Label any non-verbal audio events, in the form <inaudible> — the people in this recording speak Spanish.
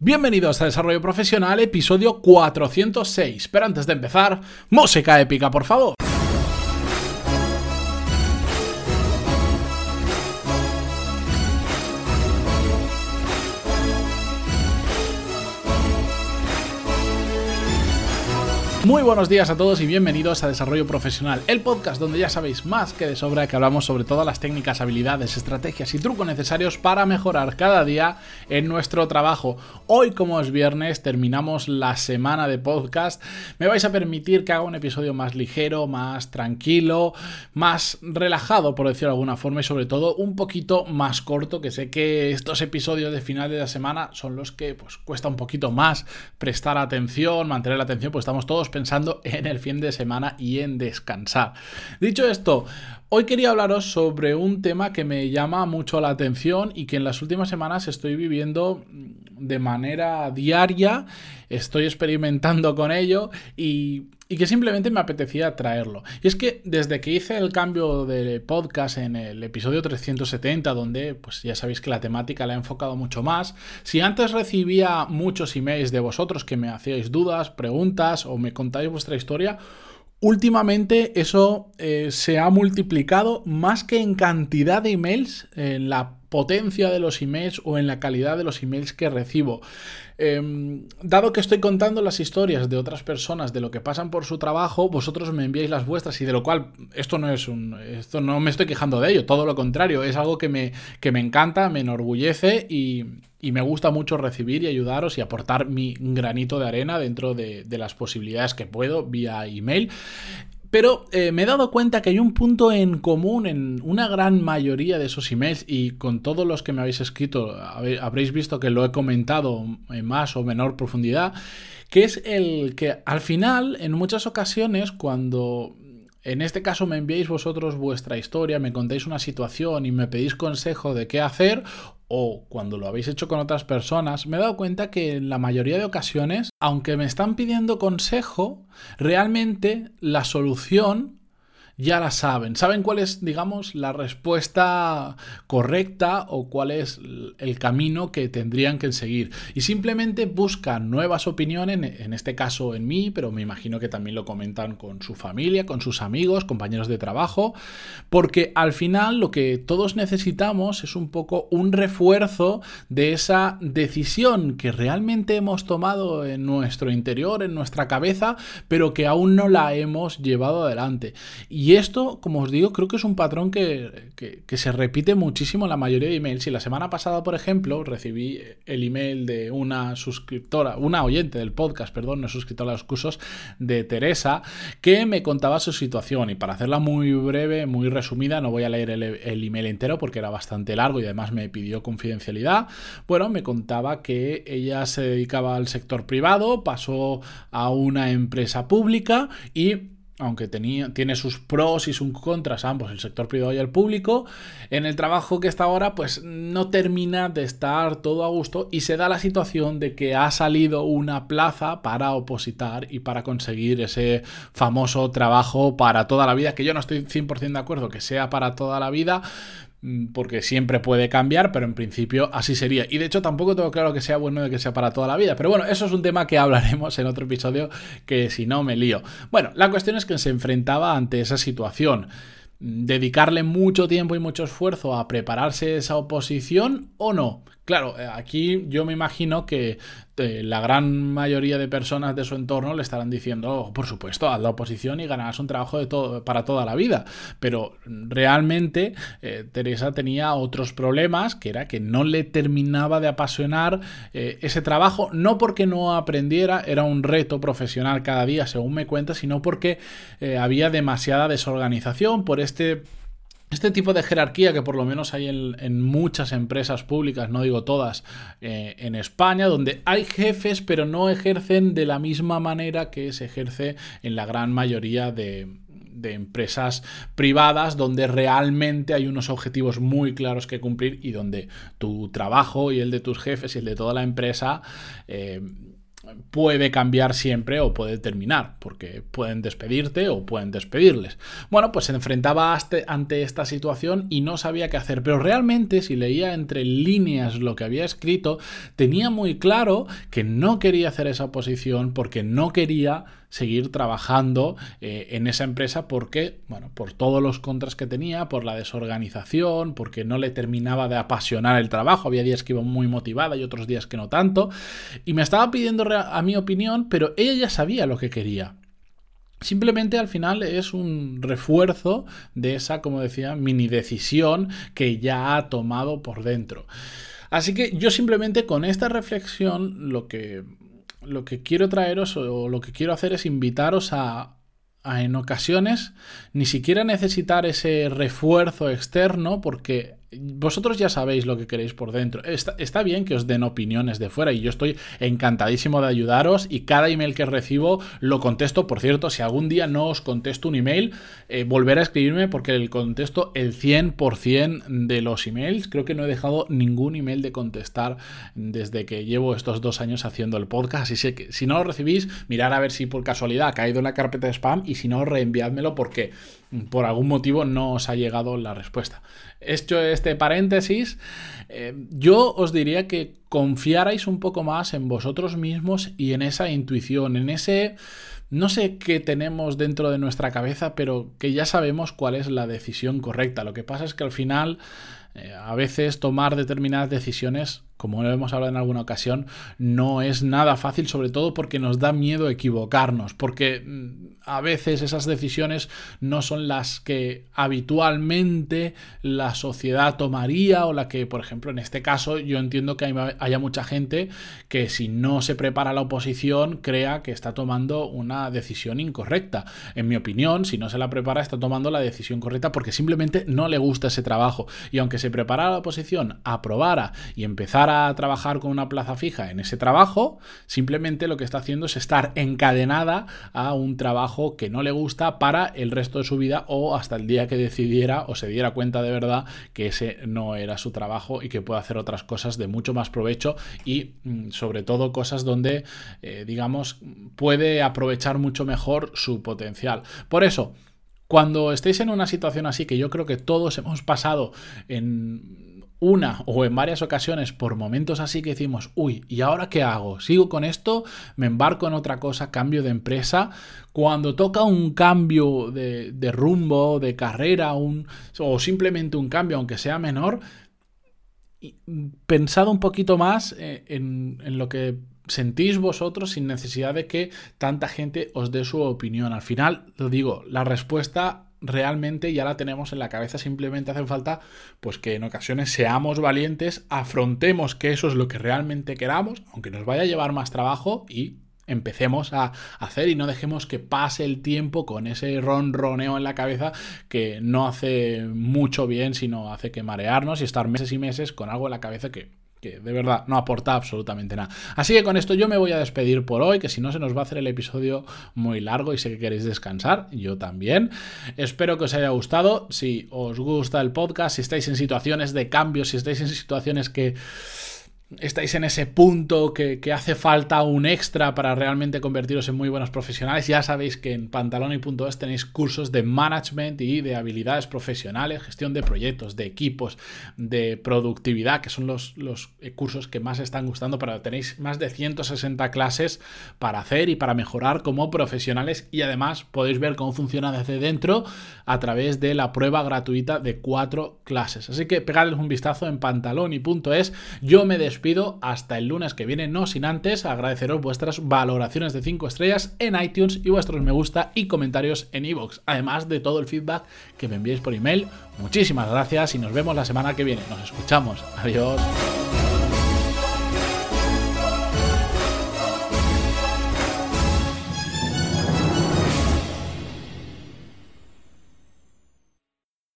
Bienvenidos a Desarrollo Profesional, episodio 406. Pero antes de empezar, música épica, por favor. Muy buenos días a todos y bienvenidos a Desarrollo Profesional, el podcast donde ya sabéis más que de sobra que hablamos sobre todas las técnicas, habilidades, estrategias y trucos necesarios para mejorar cada día en nuestro trabajo. Hoy, como es viernes, terminamos la semana de podcast. Me vais a permitir que haga un episodio más ligero, más tranquilo, más relajado, por decirlo de alguna forma, y sobre todo un poquito más corto, que sé que estos episodios de final de la semana son los que pues cuesta un poquito más prestar atención, mantener la atención, pues estamos todos pensando <laughs> en el fin de semana y en descansar. Dicho esto, hoy quería hablaros sobre un tema que me llama mucho la atención y que en las últimas semanas estoy viviendo de manera diaria, estoy experimentando con ello y y que simplemente me apetecía traerlo. Y es que desde que hice el cambio de podcast en el episodio 370, donde pues ya sabéis que la temática la he enfocado mucho más, si antes recibía muchos emails de vosotros que me hacíais dudas, preguntas o me contáis vuestra historia, Últimamente eso eh, se ha multiplicado más que en cantidad de emails, en la potencia de los emails o en la calidad de los emails que recibo. Em, dado que estoy contando las historias de otras personas de lo que pasan por su trabajo, vosotros me enviáis las vuestras y de lo cual esto no es un esto no me estoy quejando de ello, todo lo contrario, es algo que me, que me encanta, me enorgullece y, y me gusta mucho recibir y ayudaros y aportar mi granito de arena dentro de, de las posibilidades que puedo vía email. Pero eh, me he dado cuenta que hay un punto en común en una gran mayoría de esos emails y con todos los que me habéis escrito habréis visto que lo he comentado en más o menor profundidad, que es el que al final, en muchas ocasiones, cuando en este caso me enviáis vosotros vuestra historia, me contáis una situación y me pedís consejo de qué hacer o cuando lo habéis hecho con otras personas, me he dado cuenta que en la mayoría de ocasiones, aunque me están pidiendo consejo, realmente la solución ya la saben. Saben cuál es, digamos, la respuesta correcta o cuál es el camino que tendrían que seguir. Y simplemente buscan nuevas opiniones, en este caso en mí, pero me imagino que también lo comentan con su familia, con sus amigos, compañeros de trabajo, porque al final lo que todos necesitamos es un poco un refuerzo de esa decisión que realmente hemos tomado en nuestro interior, en nuestra cabeza, pero que aún no la hemos llevado adelante. Y y esto, como os digo, creo que es un patrón que, se repite muchísimo en la mayoría de emails. Y la semana pasada, por ejemplo, recibí el email de una suscriptora, una oyente del podcast, perdón, no suscriptora a los cursos, de Teresa, que me contaba su situación. Y para hacerla muy breve, muy resumida, no voy a leer el, el email entero porque era bastante largo y además me pidió confidencialidad. Bueno, me contaba que ella se dedicaba al sector privado, pasó a una empresa pública y aunque tenía, tiene sus pros y sus contras ambos, el sector privado y el público, en el trabajo que está ahora pues no termina de estar todo a gusto y se da la situación de que ha salido una plaza para opositar y para conseguir ese famoso trabajo para toda la vida, que yo no estoy 100% de acuerdo que sea para toda la vida, porque siempre puede cambiar, pero en principio así sería. Y de hecho tampoco tengo claro que sea bueno de que sea para toda la vida. Pero bueno, eso es un tema que hablaremos en otro episodio que si no me lío. Bueno, la cuestión es que se enfrentaba ante esa situación. ¿Dedicarle mucho tiempo y mucho esfuerzo a prepararse esa oposición o no? Claro, eh, aquí yo me imagino que eh, la gran mayoría de personas de su entorno le estarán diciendo, oh, por supuesto, haz la oposición y ganarás un trabajo de todo, para toda la vida. Pero realmente eh, Teresa tenía otros problemas, que era que no le terminaba de apasionar ese trabajo, no porque no aprendiera, era un reto profesional cada día, según me cuenta, sino porque había demasiada desorganización por este este tipo de jerarquía que por lo menos hay en, muchas empresas públicas, no digo todas, eh, en España, donde hay jefes pero no ejercen de la misma manera que se ejerce en la gran mayoría de, empresas privadas donde realmente hay unos objetivos muy claros que cumplir y donde tu trabajo y el de tus jefes y el de toda la empresa eh, puede cambiar siempre o puede terminar, porque pueden despedirte o pueden despedirles. Bueno, pues se enfrentaba ante esta situación y no sabía qué hacer, pero realmente si leía entre líneas lo que había escrito, tenía muy claro que no quería hacer esa posición porque no quería seguir trabajando eh, en esa empresa porque, bueno, por todos los contras que tenía, por la desorganización, porque no le terminaba de apasionar el trabajo, había días que iba muy motivada y otros días que no tanto, y me estaba pidiendo a mi opinión, pero ella ya sabía lo que quería. Simplemente al final es un refuerzo de esa, como decía, mini decisión que ya ha tomado por dentro. Así que yo simplemente con esta reflexión lo que lo que quiero traeros o lo que quiero hacer es invitaros a, a en ocasiones ni siquiera necesitar ese refuerzo externo porque vosotros ya sabéis lo que queréis por dentro. Está, bien que os den opiniones de fuera y yo estoy encantadísimo de ayudaros y cada email que recibo lo contesto. Por cierto, si algún día no os contesto un email, eh, volver a escribirme porque el contesto el 100% de los emails. Creo que no he dejado ningún email de contestar desde que llevo estos dos años haciendo el podcast. Así que si no lo recibís, mirar a ver si por casualidad ha caído en la carpeta de spam y si no, reenviádmelo porque por algún motivo no os ha llegado la respuesta. Hecho este paréntesis, eh, yo os diría que confiarais un poco más en vosotros mismos y en esa intuición, en ese... No sé qué tenemos dentro de nuestra cabeza, pero que ya sabemos cuál es la decisión correcta. Lo que pasa es que al final, eh, a veces tomar determinadas decisiones como lo hemos hablado en alguna ocasión, no es nada fácil, sobre todo porque nos da miedo equivocarnos, porque mm, a veces esas decisiones no son las que habitualmente la sociedad tomaría o la que, por ejemplo, en este caso yo entiendo que haya mucha gente que si no se prepara la oposición crea que está tomando una decisión incorrecta. En mi opinión, si no se la prepara está tomando la decisión correcta porque simplemente no le gusta ese trabajo y aunque se preparara la oposición, aprobara y empezara trabajar con una plaza fija en ese trabajo, simplemente lo que está haciendo es estar encadenada a un trabajo que no le gusta para el resto de su vida o hasta el día que decidiera o se diera cuenta de verdad que ese no era su trabajo y que puede hacer otras cosas de mucho más provecho y mm, sobre todo cosas donde, eh, digamos, puede aprovechar mucho mejor su potencial. Por eso, cuando estéis en una situación así, que yo creo que todos hemos pasado en una o en varias ocasiones por momentos así que decimos, uy, ¿y ahora qué hago? ¿Sigo con esto? ¿Me embarco en otra cosa? ¿Cambio de empresa? Cuando toca un cambio de, rumbo, de carrera, un, o simplemente un cambio, aunque sea menor, pensad un poquito más eh, en, en lo que sentís vosotros sin necesidad de que tanta gente os dé su opinión. Al final, lo digo, la respuesta realmente ya la tenemos en la cabeza, simplemente hace falta pues que en ocasiones seamos valientes, afrontemos que eso es lo que realmente queramos, aunque nos vaya a llevar más trabajo y empecemos a hacer y no dejemos que pase el tiempo con ese ronroneo en la cabeza que no hace mucho bien, sino hace que marearnos y estar meses y meses con algo en la cabeza que que de verdad no aporta absolutamente nada. Así que con esto yo me voy a despedir por hoy, que si no se nos va a hacer el episodio muy largo y sé que queréis descansar, yo también. Espero que os haya gustado, si os gusta el podcast, si estáis en situaciones de cambio, si estáis en situaciones que estáis en ese punto que, hace falta un extra para realmente convertiros en muy buenos profesionales, ya sabéis que en pantaloni.es tenéis cursos de management y de habilidades profesionales, gestión de proyectos, de equipos, de productividad, que son los, los cursos que más están gustando, pero tenéis más de 160 clases para hacer y para mejorar como profesionales y además podéis ver cómo funciona desde dentro a través de la prueba gratuita de cuatro clases. Así que pegadles un vistazo en pantaloni.es. Yo me despido pido hasta el lunes que viene, no sin antes agradeceros vuestras valoraciones de 5 estrellas en iTunes y vuestros me gusta y comentarios en iVoox, además de todo el feedback que me enviéis por email. Muchísimas gracias y nos vemos la semana que viene. Nos escuchamos. Adiós.